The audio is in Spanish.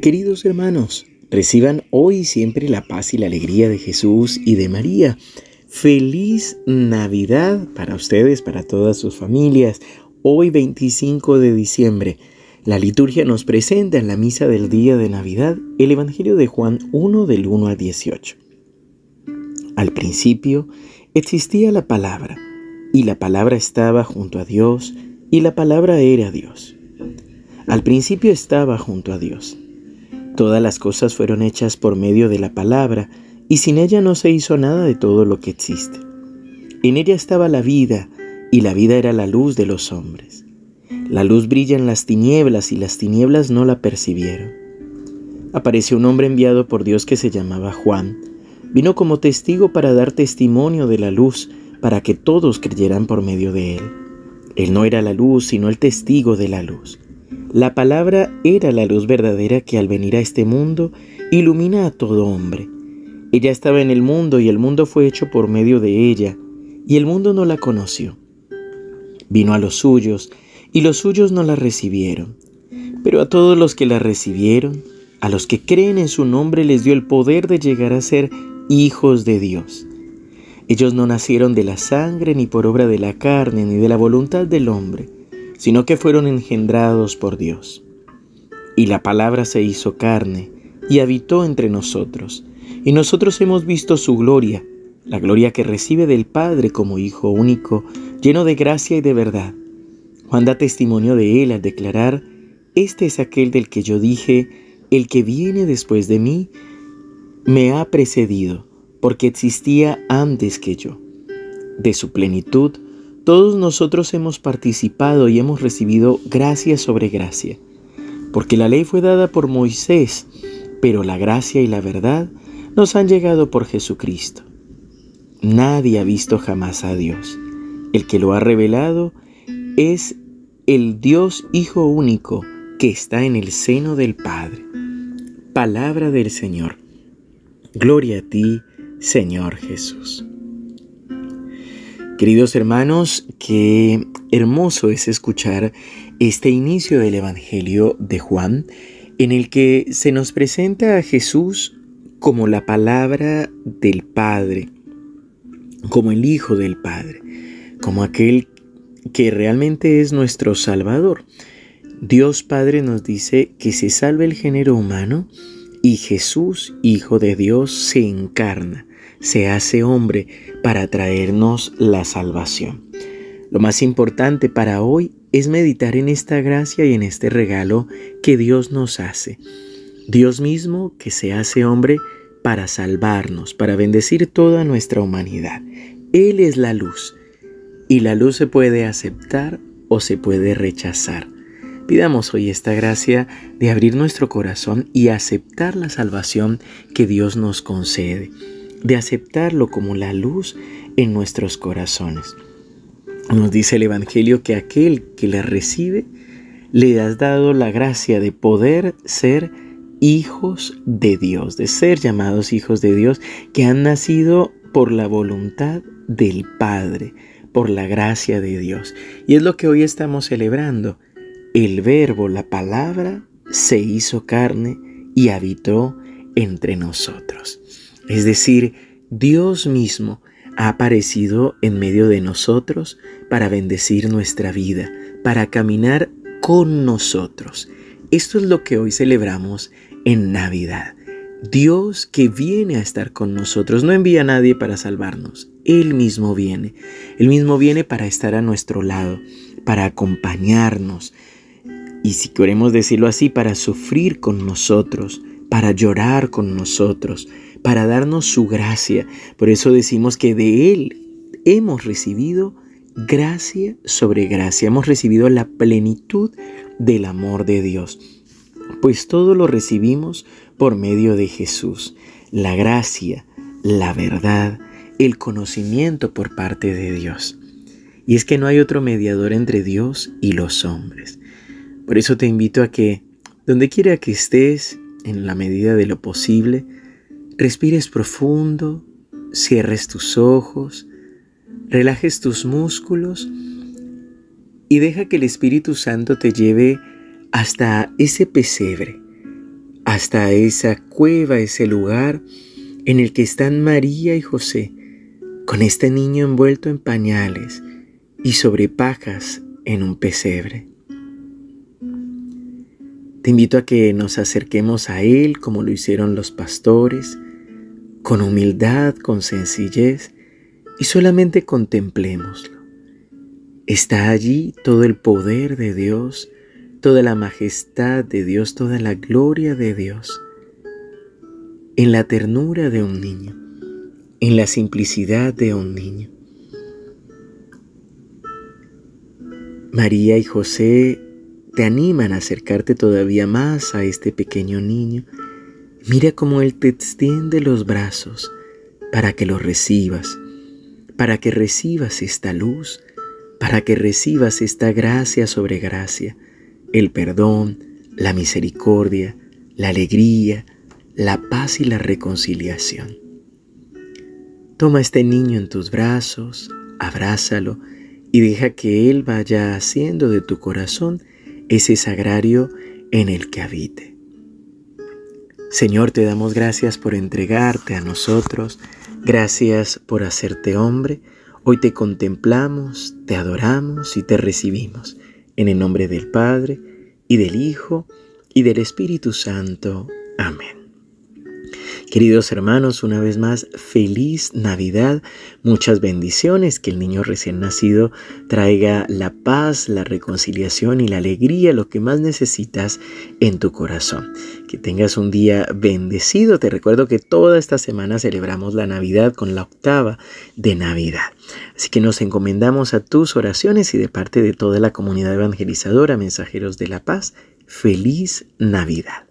Queridos hermanos, reciban hoy siempre la paz y la alegría de Jesús y de María. Feliz Navidad para ustedes, para todas sus familias. Hoy 25 de diciembre, la liturgia nos presenta en la misa del día de Navidad el Evangelio de Juan 1 del 1 al 18. Al principio existía la palabra, y la palabra estaba junto a Dios, y la palabra era Dios. Al principio estaba junto a Dios. Todas las cosas fueron hechas por medio de la palabra, y sin ella no se hizo nada de todo lo que existe. En ella estaba la vida, y la vida era la luz de los hombres. La luz brilla en las tinieblas, y las tinieblas no la percibieron. Apareció un hombre enviado por Dios que se llamaba Juan. Vino como testigo para dar testimonio de la luz, para que todos creyeran por medio de él. Él no era la luz, sino el testigo de la luz. La palabra era la luz verdadera que al venir a este mundo ilumina a todo hombre. Ella estaba en el mundo y el mundo fue hecho por medio de ella, y el mundo no la conoció. Vino a los suyos, y los suyos no la recibieron. Pero a todos los que la recibieron, a los que creen en su nombre, les dio el poder de llegar a ser hijos de Dios. Ellos no nacieron de la sangre, ni por obra de la carne, ni de la voluntad del hombre sino que fueron engendrados por Dios. Y la palabra se hizo carne y habitó entre nosotros, y nosotros hemos visto su gloria, la gloria que recibe del Padre como Hijo único, lleno de gracia y de verdad. Juan da testimonio de él al declarar, Este es aquel del que yo dije, el que viene después de mí, me ha precedido, porque existía antes que yo. De su plenitud, todos nosotros hemos participado y hemos recibido gracia sobre gracia, porque la ley fue dada por Moisés, pero la gracia y la verdad nos han llegado por Jesucristo. Nadie ha visto jamás a Dios. El que lo ha revelado es el Dios Hijo único que está en el seno del Padre. Palabra del Señor. Gloria a ti, Señor Jesús. Queridos hermanos, qué hermoso es escuchar este inicio del Evangelio de Juan, en el que se nos presenta a Jesús como la palabra del Padre, como el Hijo del Padre, como aquel que realmente es nuestro Salvador. Dios Padre nos dice que se salve el género humano y Jesús, Hijo de Dios, se encarna se hace hombre para traernos la salvación. Lo más importante para hoy es meditar en esta gracia y en este regalo que Dios nos hace. Dios mismo que se hace hombre para salvarnos, para bendecir toda nuestra humanidad. Él es la luz y la luz se puede aceptar o se puede rechazar. Pidamos hoy esta gracia de abrir nuestro corazón y aceptar la salvación que Dios nos concede de aceptarlo como la luz en nuestros corazones. Nos dice el Evangelio que aquel que le recibe, le has dado la gracia de poder ser hijos de Dios, de ser llamados hijos de Dios, que han nacido por la voluntad del Padre, por la gracia de Dios. Y es lo que hoy estamos celebrando. El verbo, la palabra, se hizo carne y habitó entre nosotros. Es decir, Dios mismo ha aparecido en medio de nosotros para bendecir nuestra vida, para caminar con nosotros. Esto es lo que hoy celebramos en Navidad. Dios que viene a estar con nosotros no envía a nadie para salvarnos. Él mismo viene. Él mismo viene para estar a nuestro lado, para acompañarnos. Y si queremos decirlo así, para sufrir con nosotros, para llorar con nosotros, para darnos su gracia. Por eso decimos que de Él hemos recibido gracia sobre gracia, hemos recibido la plenitud del amor de Dios. Pues todo lo recibimos por medio de Jesús, la gracia, la verdad, el conocimiento por parte de Dios. Y es que no hay otro mediador entre Dios y los hombres. Por eso te invito a que, donde quiera que estés, en la medida de lo posible, respires profundo, cierres tus ojos, relajes tus músculos y deja que el Espíritu Santo te lleve hasta ese pesebre, hasta esa cueva, ese lugar en el que están María y José, con este niño envuelto en pañales y sobre pajas en un pesebre. Te invito a que nos acerquemos a Él como lo hicieron los pastores, con humildad, con sencillez, y solamente contemplémoslo. Está allí todo el poder de Dios, toda la majestad de Dios, toda la gloria de Dios, en la ternura de un niño, en la simplicidad de un niño. María y José te animan a acercarte todavía más a este pequeño niño. Mira cómo Él te extiende los brazos para que lo recibas, para que recibas esta luz, para que recibas esta gracia sobre gracia, el perdón, la misericordia, la alegría, la paz y la reconciliación. Toma este niño en tus brazos, abrázalo y deja que Él vaya haciendo de tu corazón ese sagrario en el que habite. Señor, te damos gracias por entregarte a nosotros, gracias por hacerte hombre. Hoy te contemplamos, te adoramos y te recibimos. En el nombre del Padre, y del Hijo, y del Espíritu Santo. Amén. Queridos hermanos, una vez más, feliz Navidad, muchas bendiciones, que el niño recién nacido traiga la paz, la reconciliación y la alegría, lo que más necesitas en tu corazón. Que tengas un día bendecido. Te recuerdo que toda esta semana celebramos la Navidad con la octava de Navidad. Así que nos encomendamos a tus oraciones y de parte de toda la comunidad evangelizadora, mensajeros de la paz, feliz Navidad.